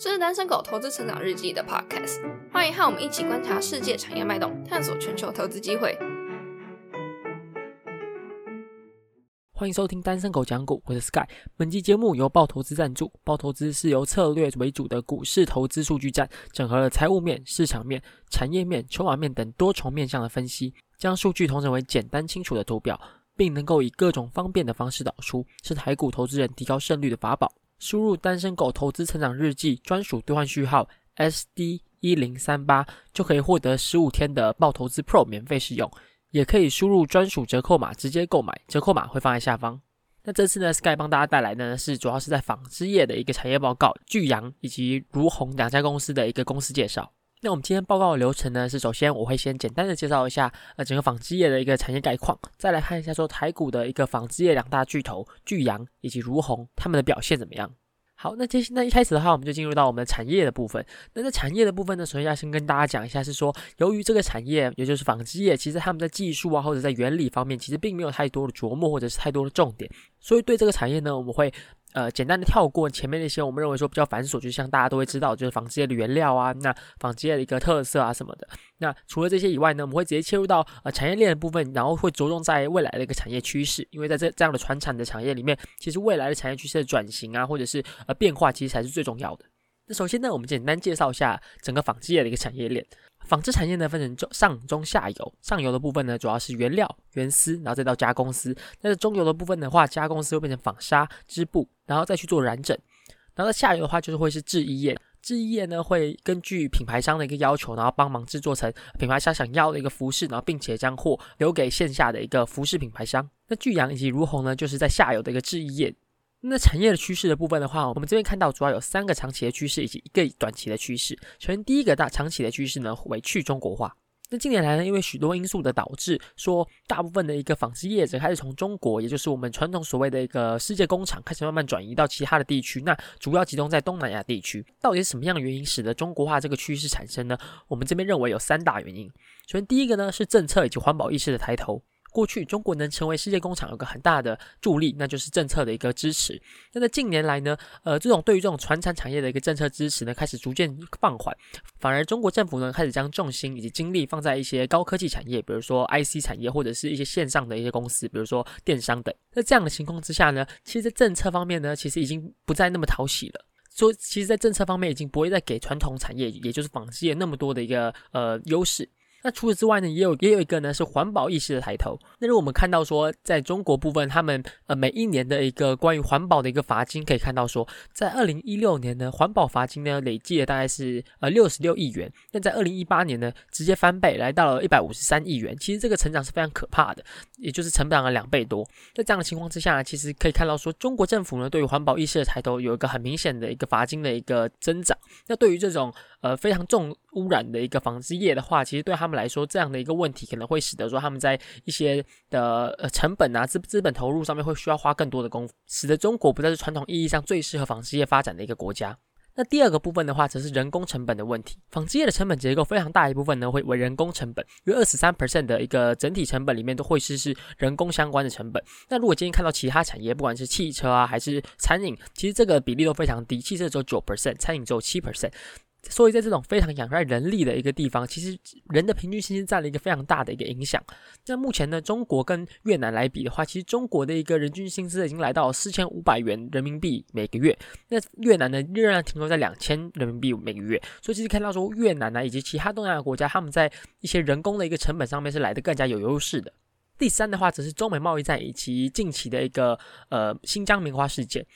这是单身狗投资成长日记的 podcast，欢迎和我们一起观察世界产业脉动，探索全球投资机会。欢迎收听单身狗讲股，我是 Sky。本期节目由报投资赞助，报投资是由策略为主的股市投资数据站，整合了财务面、市场面、产业面、筹码面等多重面向的分析，将数据统整为简单清楚的图表，并能够以各种方便的方式导出，是台股投资人提高胜率的法宝。输入单身狗投资成长日记专属兑换序号 SD 一零三八，就可以获得十五天的爆投资 Pro 免费使用。也可以输入专属折扣码直接购买，折扣码会放在下方。那这次呢，Sky 帮大家带来的呢是主要是在纺织业的一个产业报告，巨阳以及如虹两家公司的一个公司介绍。那我们今天报告的流程呢是，首先我会先简单的介绍一下呃整个纺织业的一个产业概况，再来看一下说台股的一个纺织业两大巨头巨阳以及如虹他们的表现怎么样。好，那接那一开始的话，我们就进入到我们的产业的部分。那在产业的部分呢，首先要先跟大家讲一下，是说由于这个产业，也就是纺织业，其实他们在技术啊或者在原理方面，其实并没有太多的琢磨或者是太多的重点，所以对这个产业呢，我们会。呃，简单的跳过前面那些，我们认为说比较繁琐，就像大家都会知道，就是纺织业的原料啊，那纺织业的一个特色啊什么的。那除了这些以外呢，我们会直接切入到呃产业链的部分，然后会着重在未来的一个产业趋势，因为在这这样的传产的产业里面，其实未来的产业趋势的转型啊，或者是呃变化，其实才是最重要的。那首先呢，我们简单介绍一下整个纺织业的一个产业链。纺织产业呢分成中上中下游，上游的部分呢主要是原料、原丝，然后再到加工丝。那中游的部分的话，加工丝会变成纺纱、织布，然后再去做染整。然后下游的话就是会是制衣业，制衣业呢会根据品牌商的一个要求，然后帮忙制作成品牌商想要的一个服饰，然后并且将货留给线下的一个服饰品牌商。那巨阳以及如虹呢，就是在下游的一个制衣业。那产业的趋势的部分的话，我们这边看到主要有三个长期的趋势以及一个短期的趋势。首先，第一个大长期的趋势呢为去中国化。那近年来呢，因为许多因素的导致，说大部分的一个纺织业者开始从中国，也就是我们传统所谓的一个世界工厂，开始慢慢转移到其他的地区。那主要集中在东南亚地区。到底是什么样的原因使得中国化这个趋势产生呢？我们这边认为有三大原因。首先，第一个呢是政策以及环保意识的抬头。过去中国能成为世界工厂有个很大的助力，那就是政策的一个支持。那在近年来呢，呃，这种对于这种传产产业的一个政策支持呢，开始逐渐放缓，反而中国政府呢开始将重心以及精力放在一些高科技产业，比如说 IC 产业或者是一些线上的一些公司，比如说电商等。那这样的情况之下呢，其实在政策方面呢，其实已经不再那么讨喜了。说其实，在政策方面已经不会再给传统产业，也就是纺织业那么多的一个呃优势。那除此之外呢，也有也有一个呢是环保意识的抬头。那如果我们看到说，在中国部分，他们呃每一年的一个关于环保的一个罚金，可以看到说，在二零一六年呢，环保罚金呢累计了大概是呃六十六亿元。那在二零一八年呢，直接翻倍，来到了一百五十三亿元。其实这个成长是非常可怕的，也就是成长了两倍多。在这样的情况之下呢，其实可以看到说，中国政府呢对于环保意识的抬头有一个很明显的一个罚金的一个增长。那对于这种呃非常重污染的一个纺织业的话，其实对他们来说，这样的一个问题可能会使得说他们在一些的呃成本啊资资本投入上面会需要花更多的功夫，使得中国不再是传统意义上最适合纺织业发展的一个国家。那第二个部分的话，则是人工成本的问题。纺织业的成本结构非常大一部分呢，会为人工成本，约二十三 percent 的一个整体成本里面都会是是人工相关的成本。那如果今天看到其他产业，不管是汽车啊还是餐饮，其实这个比例都非常低，汽车只有九 percent，餐饮只有七 percent。所以在这种非常仰赖人力的一个地方，其实人的平均薪资占了一个非常大的一个影响。那目前呢，中国跟越南来比的话，其实中国的一个人均薪资已经来到四千五百元人民币每个月，那越南呢仍然停留在两千人民币每个月。所以其实看到说越南呢以及其他东南亚国家，他们在一些人工的一个成本上面是来的更加有优势的。第三的话，则是中美贸易战以及近期的一个呃新疆棉花事件。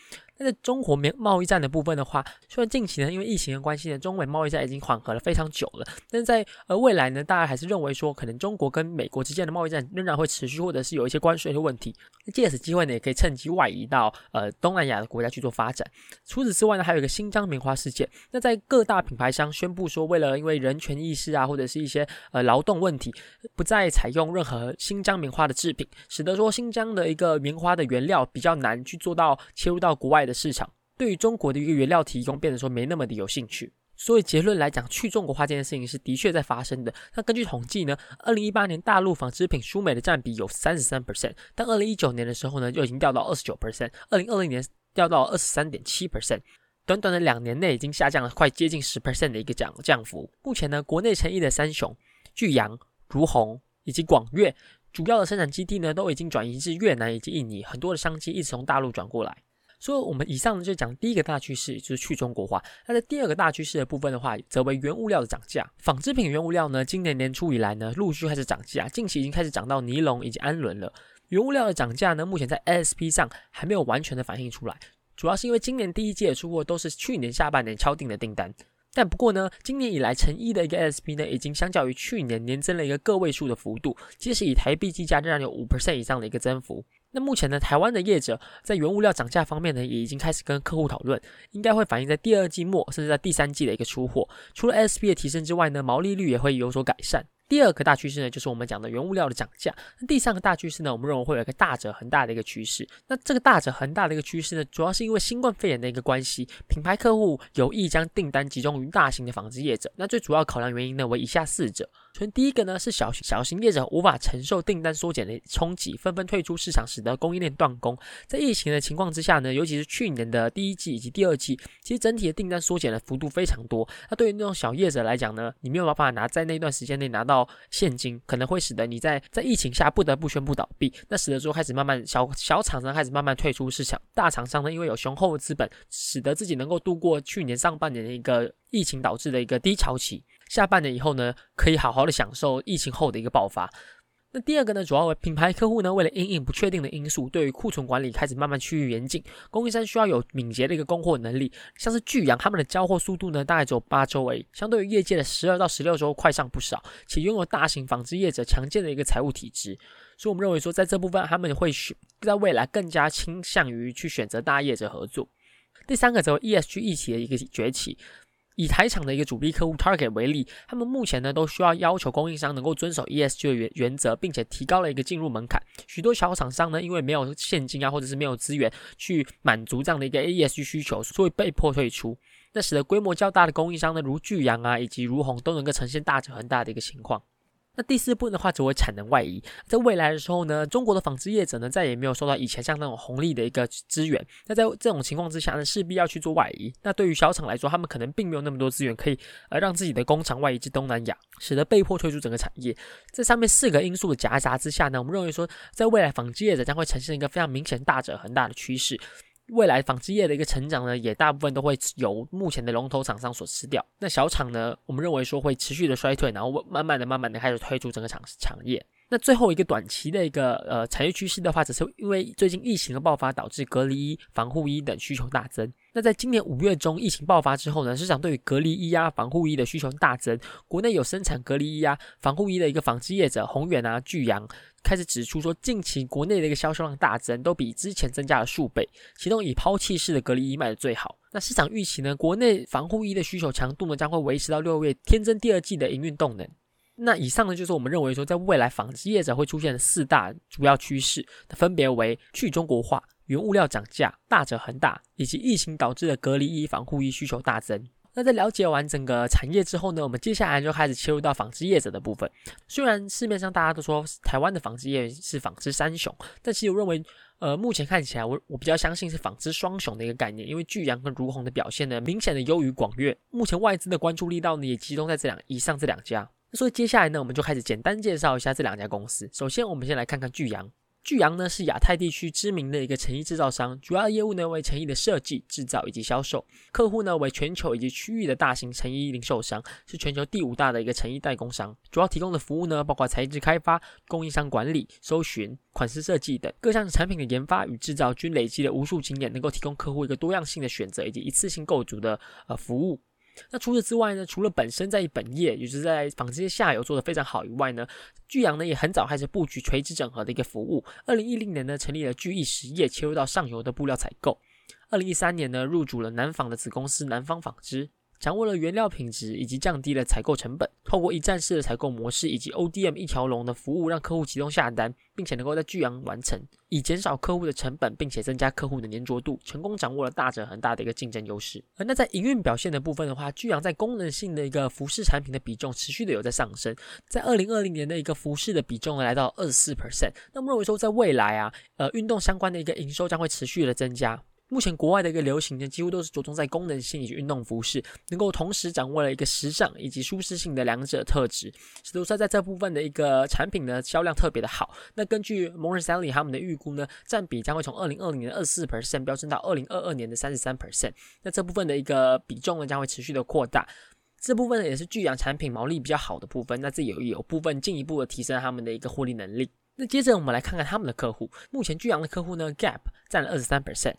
在中国棉贸易战的部分的话，虽然近期呢，因为疫情的关系呢，中美贸易战已经缓和了非常久了，但是在呃未来呢，大家还是认为说，可能中国跟美国之间的贸易战仍然会持续，或者是有一些关税的问题。借此机会呢，也可以趁机外移到呃东南亚的国家去做发展。除此之外呢，还有一个新疆棉花事件。那在各大品牌商宣布说，为了因为人权意识啊，或者是一些呃劳动问题，不再采用任何新疆棉花的制品，使得说新疆的一个棉花的原料比较难去做到切入到国外的市场。对于中国的一个原料提供，变得说没那么的有兴趣，所以结论来讲，去中国化这件事情是的确在发生的。那根据统计呢，二零一八年大陆纺织品输美的占比有三十三 percent，但二零一九年的时候呢，就已经掉到二十九 percent，二零二零年掉到二十三点七 percent。短短的两年内已经下降了快接近十 percent 的一个降降幅。目前呢，国内成衣的三雄巨阳、如虹以及广越，主要的生产基地呢都已经转移至越南以及印尼，很多的商机一直从大陆转过来。所以，我们以上呢就讲第一个大趋势，就是去中国化。那在第二个大趋势的部分的话，则为原物料的涨价。纺织品原物料呢，今年年初以来呢，陆续开始涨价，近期已经开始涨到尼龙以及氨纶了。原物料的涨价呢，目前在 ASP 上还没有完全的反映出来，主要是因为今年第一季的出货都是去年下半年敲定的订单。但不过呢，今年以来成衣的一个 ASP 呢，已经相较于去年年增了一个个位数的幅度，即使以台币计价，仍然有五 percent 以上的一个增幅。那目前呢，台湾的业者在原物料涨价方面呢，也已经开始跟客户讨论，应该会反映在第二季末，甚至在第三季的一个出货。除了 SP 的提升之外呢，毛利率也会有所改善。第二个大趋势呢，就是我们讲的原物料的涨价。那第三个大趋势呢，我们认为会有一个大者恒大的一个趋势。那这个大者恒大的一个趋势呢，主要是因为新冠肺炎的一个关系，品牌客户有意将订单集中于大型的纺织业者。那最主要考量原因呢，为以下四者。首先，第一个呢是小小型业者无法承受订单缩减的冲击，纷纷退出市场，使得供应链断供。在疫情的情况之下呢，尤其是去年的第一季以及第二季，其实整体的订单缩减的幅度非常多。那对于那种小业者来讲呢，你没有办法拿在那段时间内拿到现金，可能会使得你在在疫情下不得不宣布倒闭。那使得说开始慢慢小小厂商开始慢慢退出市场，大厂商呢因为有雄厚的资本，使得自己能够度过去年上半年的一个疫情导致的一个低潮期。下半年以后呢，可以好好的享受疫情后的一个爆发。那第二个呢，主要为品牌客户呢，为了因应不确定的因素，对于库存管理开始慢慢趋于严谨。供应商需要有敏捷的一个供货能力，像是巨阳他们的交货速度呢，大概只有八周而已，相对于业界的十二到十六周快上不少，且拥有大型纺织业者强健的一个财务体制。所以我们认为说，在这部分他们会选在未来更加倾向于去选择大业者合作。第三个则为 ESG 一起的一个崛起。以台厂的一个主力客户 Target 为例，他们目前呢都需要要求供应商能够遵守 ESG 的原原则，并且提高了一个进入门槛。许多小厂商呢，因为没有现金啊，或者是没有资源去满足这样的一个 ESG 需求，所以被迫退出。那使得规模较大的供应商呢，如巨阳啊，以及如虹都能够呈现大者恒大的一个情况。那第四步的话，则为产能外移。在未来的时候呢，中国的纺织业者呢，再也没有受到以前像那种红利的一个资源。那在这种情况之下呢，势必要去做外移。那对于小厂来说，他们可能并没有那么多资源可以呃让自己的工厂外移至东南亚，使得被迫退出整个产业。这上面四个因素的夹杂之下呢，我们认为说，在未来纺织业者将会呈现一个非常明显大者恒大的趋势。未来纺织业的一个成长呢，也大部分都会由目前的龙头厂商所吃掉。那小厂呢，我们认为说会持续的衰退，然后慢慢的、慢慢的开始退出整个厂产业。那最后一个短期的一个呃产业趋势的话，只是因为最近疫情的爆发，导致隔离衣、防护衣等需求大增。那在今年五月中疫情爆发之后呢，市场对于隔离衣啊、防护衣的需求大增。国内有生产隔离衣啊、防护衣的一个纺织业者宏远啊、巨阳开始指出说，近期国内的一个销售量大增，都比之前增加了数倍。其中以抛弃式的隔离衣卖的最好。那市场预期呢，国内防护衣的需求强度呢，将会维持到六月，天增第二季的营运动能。那以上呢，就是我们认为说，在未来纺织业者会出现的四大主要趋势，分别为去中国化、原物料涨价、大者恒大，以及疫情导致的隔离衣、防护衣需求大增。那在了解完整个产业之后呢，我们接下来就开始切入到纺织业者的部分。虽然市面上大家都说台湾的纺织业是纺织三雄，但其实我认为，呃，目前看起来，我我比较相信是纺织双雄的一个概念，因为巨阳跟如虹的表现呢，明显的优于广越。目前外资的关注力道呢，也集中在这两以上这两家。所以接下来呢，我们就开始简单介绍一下这两家公司。首先，我们先来看看巨阳。巨阳呢是亚太地区知名的一个成衣制造商，主要业务呢为成衣的设计、制造以及销售。客户呢为全球以及区域的大型成衣零售商，是全球第五大的一个成衣代工商。主要提供的服务呢包括材质开发、供应商管理、搜寻、款式设计等各项产品的研发与制造，均累积了无数经验，能够提供客户一个多样性的选择以及一次性构筑的呃服务。那除此之外呢？除了本身在本业，也就是在纺织业下游做的非常好以外呢，巨阳呢也很早开始布局垂直整合的一个服务。二零一零年呢，成立了巨亿实业，切入到上游的布料采购。二零一三年呢，入主了南纺的子公司南方纺织。掌握了原料品质以及降低了采购成本，透过一站式的采购模式以及 ODM 一条龙的服务，让客户集中下单，并且能够在巨阳完成，以减少客户的成本，并且增加客户的粘着度，成功掌握了大者很大的一个竞争优势。而那在营运表现的部分的话，巨阳在功能性的一个服饰产品的比重持续的有在上升，在二零二零年的一个服饰的比重呢来到二十四 percent。那么认为说在未来啊，呃，运动相关的一个营收将会持续的增加。目前国外的一个流行呢，几乎都是着重在功能性以及运动服饰，能够同时掌握了一个时尚以及舒适性的两者特质，使得说在这部分的一个产品呢销量特别的好。那根据 Morgan Stanley 他们的预估呢，占比将会从二零二零年的二十四 percent 飙升到二零二二年的三十三 percent。那这部分的一个比重呢，将会持续的扩大。这部分呢，也是巨阳产品毛利比较好的部分。那这有有部分进一步的提升他们的一个获利能力。那接着我们来看看他们的客户，目前巨阳的客户呢，Gap 占了二十三 percent。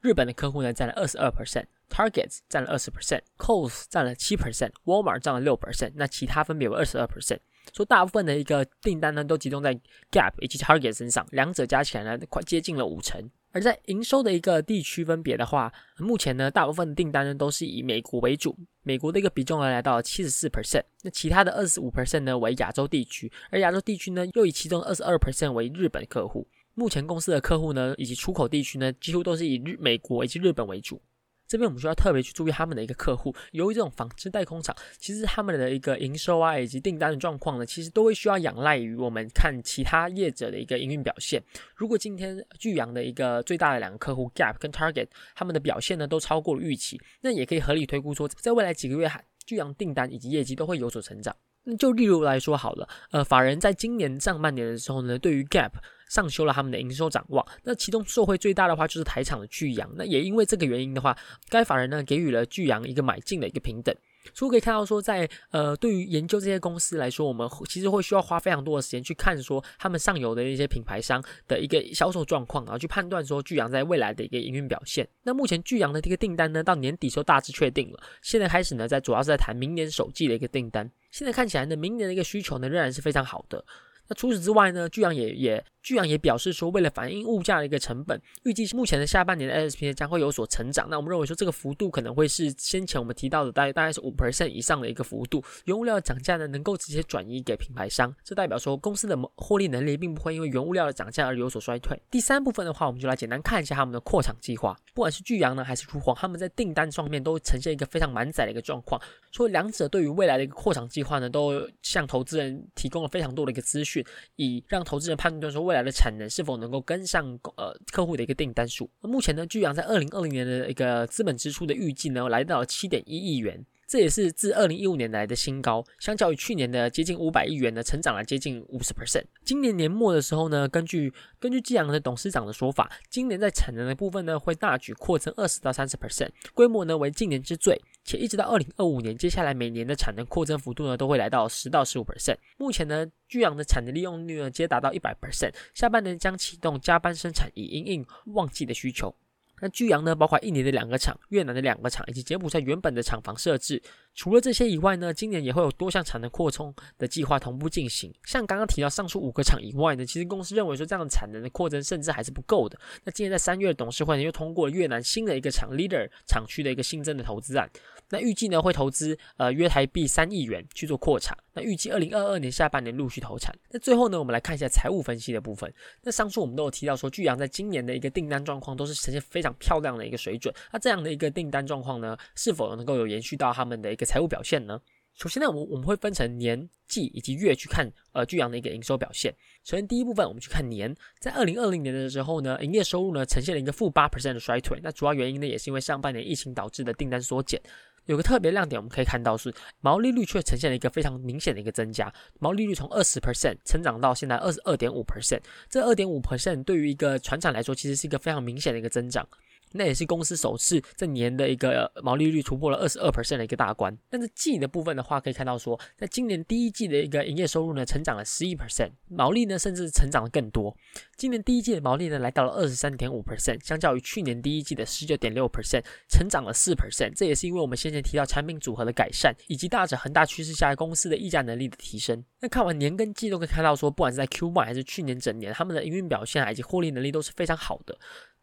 日本的客户呢占了二十二 percent，Target 占了二十 percent，Coles 占了七 percent，Walmart 占了六 percent，那其他分别为二十二 percent。说大部分的一个订单呢都集中在 Gap 以及 Target 身上，两者加起来呢快接近了五成。而在营收的一个地区分别的话，目前呢大部分的订单呢都是以美国为主，美国的一个比重呢来到七十四 percent，那其他的二十五 percent 呢为亚洲地区，而亚洲地区呢又以其中二十二 percent 为日本客户。目前公司的客户呢，以及出口地区呢，几乎都是以日、美国以及日本为主。这边我们需要特别去注意他们的一个客户。由于这种纺织代工厂，其实他们的一个营收啊，以及订单的状况呢，其实都会需要仰赖于我们看其他业者的一个营运表现。如果今天巨阳的一个最大的两个客户 Gap 跟 Target 他们的表现呢，都超过了预期，那也可以合理推估说，在未来几个月，巨阳订单以及业绩都会有所成长。那就例如来说好了，呃，法人在今年上半年的时候呢，对于 Gap 上修了他们的营收展望。那其中受惠最大的话就是台场的巨阳。那也因为这个原因的话，该法人呢给予了巨阳一个买进的一个平等。所以可以看到说，在呃，对于研究这些公司来说，我们其实会需要花非常多的时间去看说他们上游的一些品牌商的一个销售状况，然后去判断说巨阳在未来的一个营运表现。那目前巨阳的这个订单呢，到年底就大致确定了。现在开始呢，在主要是在谈明年首季的一个订单。现在看起来呢，明年的一个需求呢，仍然是非常好的。那除此之外呢，巨阳也也巨阳也表示说，为了反映物价的一个成本，预计目前的下半年的 S P 将会有所成长。那我们认为说，这个幅度可能会是先前我们提到的大概大概是五 percent 以上的一个幅度。原物料的涨价呢，能够直接转移给品牌商，这代表说公司的获利能力并不会因为原物料的涨价而有所衰退。第三部分的话，我们就来简单看一下他们的扩厂计划。不管是巨阳呢，还是如黄，他们在订单上面都呈现一个非常满载的一个状况。所以两者对于未来的一个扩厂计划呢，都向投资人提供了非常多的一个资讯，以让投资人判断说未来的产能是否能够跟上呃客户的一个订单数。目前呢，巨阳在二零二零年的一个资本支出的预计呢，来到了七点一亿元。这也是自二零一五年来的新高，相较于去年的接近五百亿元呢，成长了接近五十 percent。今年年末的时候呢，根据根据济阳的董事长的说法，今年在产能的部分呢，会大举扩增二十到三十 percent，规模呢为近年之最，且一直到二零二五年，接下来每年的产能扩增幅度呢，都会来到十到十五 percent。目前呢，巨阳的产能利用率呢，皆达到一百 percent，下半年将启动加班生产，以应应旺季的需求。那巨阳呢，包括印尼的两个厂、越南的两个厂，以及柬埔寨原本的厂房设置。除了这些以外呢，今年也会有多项产能扩充的计划同步进行。像刚刚提到上述五个厂以外呢，其实公司认为说这样的产能的扩增甚至还是不够的。那今年在三月董事会呢又通过了越南新的一个厂 Leader 厂区的一个新增的投资案。那预计呢会投资呃约台币三亿元去做扩产。那预计二零二二年下半年陆续投产。那最后呢，我们来看一下财务分析的部分。那上述我们都有提到说，巨阳在今年的一个订单状况都是呈现非常漂亮的一个水准。那这样的一个订单状况呢，是否能够有延续到他们的一个财务表现呢？首先呢，我我们会分成年、季以及月去看呃巨阳的一个营收表现。首先第一部分，我们去看年，在二零二零年的时候呢，营业收入呢呈现了一个负八 percent 的衰退。那主要原因呢，也是因为上半年疫情导致的订单缩减。有个特别亮点，我们可以看到是毛利率却呈现了一个非常明显的一个增加，毛利率从二十 percent 成长到现在二十二点五 percent，这二点五 percent 对于一个船厂来说，其实是一个非常明显的一个增长。那也是公司首次这年的一个毛利率突破了二十二 percent 的一个大关。但是季的部分的话，可以看到说，在今年第一季的一个营业收入呢，成长了十一 percent，毛利呢甚至成长了更多。今年第一季的毛利呢，来到了二十三点五 percent，相较于去年第一季的十九点六 percent，成长了四 percent。这也是因为我们先前提到产品组合的改善，以及大者恒大趋势下公司的溢价能力的提升。那看完年跟季都可以看到说，不管是在 Q one 还是去年整年，他们的营运表现以及获利能力都是非常好的。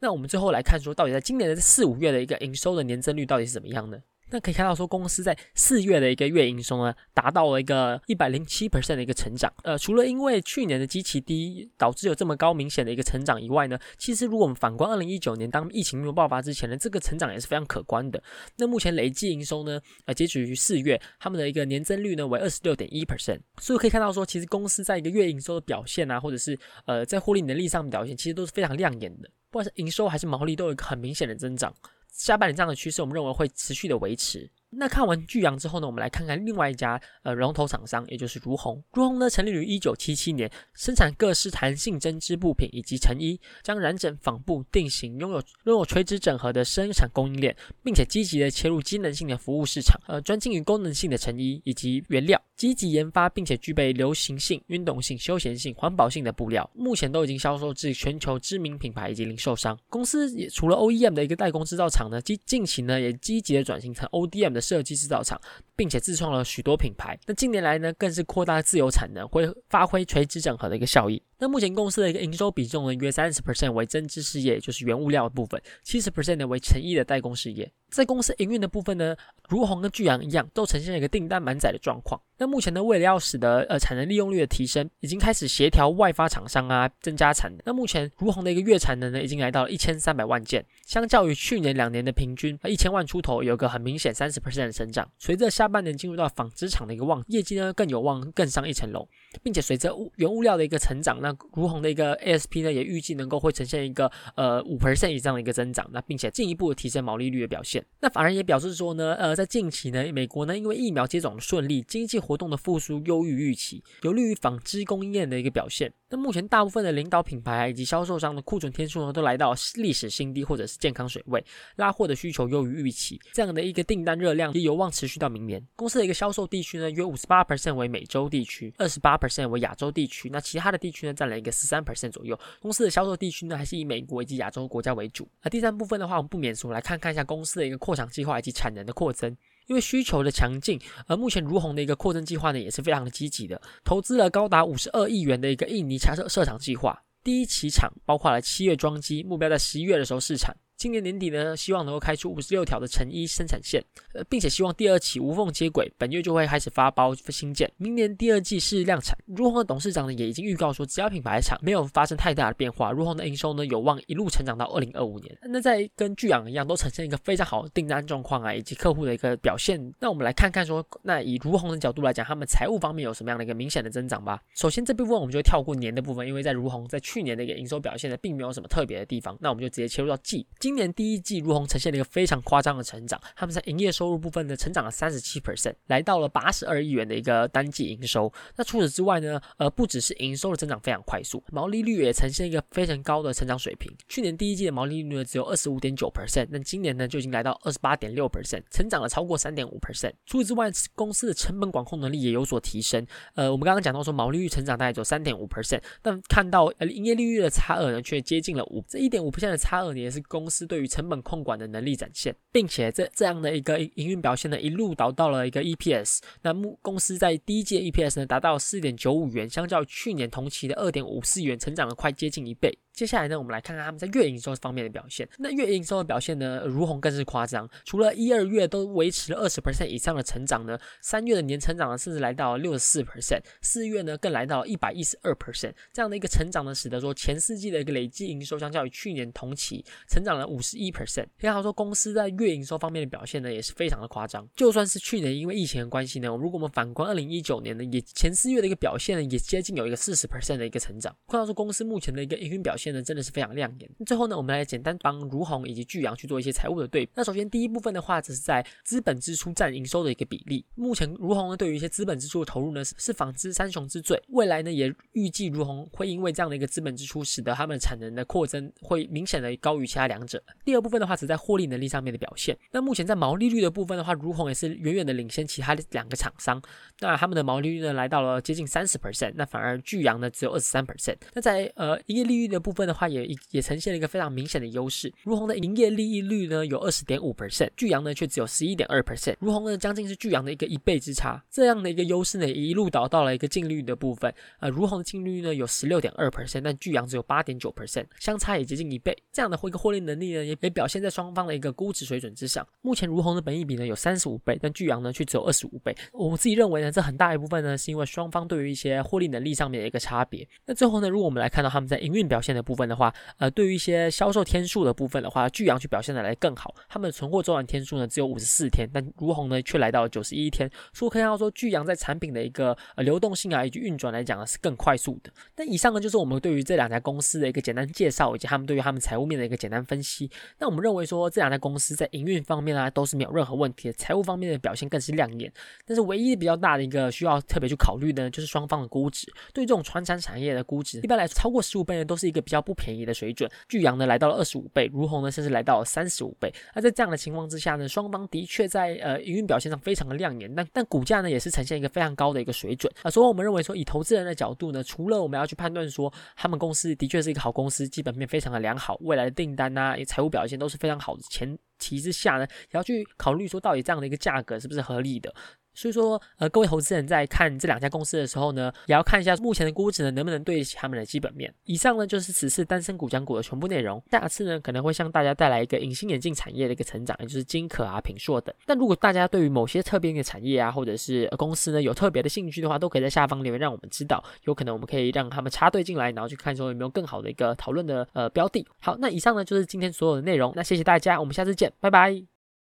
那我们最后来看说，到底在今年的四五月的一个营收的年增率到底是怎么样呢？那可以看到说，公司在四月的一个月营收呢，达到了一个一百零七 percent 的一个成长。呃，除了因为去年的基期低导致有这么高明显的一个成长以外呢，其实如果我们反观二零一九年当疫情没有爆发之前呢，这个成长也是非常可观的。那目前累计营收呢，呃，截止于四月，他们的一个年增率呢为二十六点一 percent。所以可以看到说，其实公司在一个月营收的表现啊，或者是呃在获利能力上表现，其实都是非常亮眼的。不管是营收还是毛利都有一个很明显的增长。下半年这样的趋势，我们认为会持续的维持。那看完巨阳之后呢，我们来看看另外一家呃龙头厂商，也就是如虹。如虹呢成立于一九七七年，生产各式弹性针织布品以及成衣，将染整、纺布、定型，拥有拥有垂直整合的生产供应链，并且积极的切入机能性的服务市场，呃，专精于功能性的成衣以及原料，积极研发并且具备流行性、运动性、休闲性、环保性的布料，目前都已经销售至全球知名品牌以及零售商。公司也除了 OEM 的一个代工制造厂呢，近近期呢也积极的转型成 ODM 的。设计制造厂，并且自创了许多品牌。那近年来呢，更是扩大自由产能，会发挥垂直整合的一个效益。那目前公司的一个营收比重呢，约三十 percent 为针织事业，就是原物料的部分；七十 percent 呢为成衣的代工事业。在公司营运的部分呢，如虹跟巨阳一样，都呈现了一个订单满载的状况。那目前呢，为了要使得呃产能利用率的提升，已经开始协调外发厂商啊，增加产能。那目前如虹的一个月产能呢，已经来到了一千三百万件，相较于去年两年的平均一千万出头，有个很明显三十 percent 的增长。随着下下半年进入到纺织厂的一个旺业绩呢，更有望更上一层楼，并且随着物原物料的一个成长，那如虹的一个 ASP 呢，也预计能够会呈现一个呃五 percent 以上的一个增长，那并且进一步提升毛利率的表现。那反而也表示说呢，呃，在近期呢，美国呢，因为疫苗接种顺利，经济活动的复苏优于预期，有利于纺织供应链的一个表现。那目前大部分的领导品牌以及销售商的库存天数呢，都来到历史新低或者是健康水位，拉货的需求优于预期，这样的一个订单热量也有望持续到明年。公司的一个销售地区呢，约五十八 percent 为美洲地区，二十八 percent 为亚洲地区，那其他的地区呢，占了一个十三 percent 左右。公司的销售地区呢，还是以美国以及亚洲国家为主。而第三部分的话，我们不免俗来看看一下公司的一个扩厂计划以及产能的扩增。因为需求的强劲，而目前如虹的一个扩增计划呢，也是非常的积极的，投资了高达五十二亿元的一个印尼查设设厂计划，第一期厂包括了七月装机，目标在十一月的时候试产。今年年底呢，希望能够开出五十六条的成衣生产线，呃，并且希望第二期无缝接轨，本月就会开始发包新件，明年第二季是量产。如虹的董事长呢，也已经预告说，只要品牌厂没有发生太大的变化，如虹的营收呢，有望一路成长到二零二五年。那在跟巨阳一样，都呈现一个非常好的订单状况啊，以及客户的一个表现。那我们来看看说，那以如虹的角度来讲，他们财务方面有什么样的一个明显的增长吧？首先这部分我们就跳过年的部分，因为在如虹在去年的一个营收表现呢，并没有什么特别的地方。那我们就直接切入到季，今今年第一季如虹呈现了一个非常夸张的成长，他们在营业收入部分呢，成长了三十七 percent，来到了八十二亿元的一个单季营收。那除此之外呢，呃，不只是营收的增长非常快速，毛利率也呈现一个非常高的成长水平。去年第一季的毛利率呢只有二十五点九 percent，那今年呢就已经来到二十八点六 percent，成长了超过三点五 percent。除此之外，公司的成本管控能力也有所提升。呃，我们刚刚讲到说毛利率成长大概只有三点五 percent，但看到呃营业利率的差额呢却接近了五，这一点五 percent 的差额呢也是公司对于成本控管的能力展现，并且这这样的一个营运表现呢，一路导到了一个 EPS。那目公司在第一届 EPS 呢达到四点九五元，相较去年同期的二点五四元，成长了快接近一倍。接下来呢，我们来看看他们在月营收方面的表现。那月营收的表现呢，如虹更是夸张，除了一二月都维持了二十 percent 以上的成长呢，三月的年成长呢，甚至来到六十四 percent，四月呢更来到一百一十二 percent，这样的一个成长呢，使得说前四季的一个累计营收相较于去年同期成长了五十一 percent。可以说公司在月营收方面的表现呢，也是非常的夸张。就算是去年因为疫情的关系呢，如果我们反观二零一九年呢，也前四月的一个表现呢，也接近有一个四十 percent 的一个成长。看到说公司目前的一个营运表现现在，真的是非常亮眼。最后呢，我们来简单帮如虹以及巨阳去做一些财务的对比。那首先第一部分的话，只是在资本支出占营收的一个比例。目前如虹呢，对于一些资本支出的投入呢，是纺织三雄之最。未来呢，也预计如虹会因为这样的一个资本支出，使得他们产能的扩增会明显的高于其他两者。第二部分的话，只在获利能力上面的表现。那目前在毛利率的部分的话，如虹也是远远的领先其他两个厂商。那他们的毛利率呢，来到了接近三十 percent。那反而巨阳呢，只有二十三 percent。那在呃营业利率的部分的话，也也呈现了一个非常明显的优势。如虹的营业利率呢有二十点五 percent，巨阳呢却只有十一点二 percent。如虹呢将近是巨阳的一个一倍之差。这样的一个优势呢，一路导到了一个净利率的部分。呃，如虹的净利率呢有十六点二 percent，但巨阳只有八点九 percent，相差也接近一倍。这样的一个获利能力呢，也也表现在双方的一个估值水准之上。目前如虹的本益比呢有三十五倍，但巨阳呢却只有二十五倍。我自己认为呢，这很大一部分呢是因为双方对于一些获利能力上面的一个差别。那最后呢，如果我们来看到他们在营运表现的部分的话，呃，对于一些销售天数的部分的话，巨阳去表现的来更好。他们的存货周转天数呢只有五十四天，但如虹呢却来到了九十一天。所以可以看到说，巨阳在产品的一个呃流动性啊以及运转来讲呢是更快速的。那以上呢就是我们对于这两家公司的一个简单介绍，以及他们对于他们财务面的一个简单分析。那我们认为说这两家公司在营运方面啊都是没有任何问题的，财务方面的表现更是亮眼。但是唯一比较大的一个需要特别去考虑的呢，就是双方的估值。对于这种传产产业的估值，一般来说超过十五倍呢，都是一个比较不便宜的水准。巨阳呢来到了二十五倍，如虹呢甚至来到了三十五倍。那在这样的情况之下呢，双方的确在呃营运表现上非常的亮眼，但但股价呢也是呈现一个非常高的一个水准啊。所以我们认为说，以投资人的角度呢，除了我们要去判断说他们公司的确是一个好公司，基本面非常的良好，未来的订单呐、财务表现都是非常好的前提之下呢，也要去考虑说到底这样的一个价格是不是合理的。所以说，呃，各位投资人在看这两家公司的时候呢，也要看一下目前的估值呢能不能对得起他们的基本面。以上呢就是此次单身股讲股的全部内容。下次呢可能会向大家带来一个隐形眼镜产业的一个成长，也就是金可啊、品硕等。但如果大家对于某些特别的产业啊，或者是公司呢有特别的兴趣的话，都可以在下方留言让我们知道，有可能我们可以让他们插队进来，然后去看说有没有更好的一个讨论的呃标的。好，那以上呢就是今天所有的内容。那谢谢大家，我们下次见，拜拜。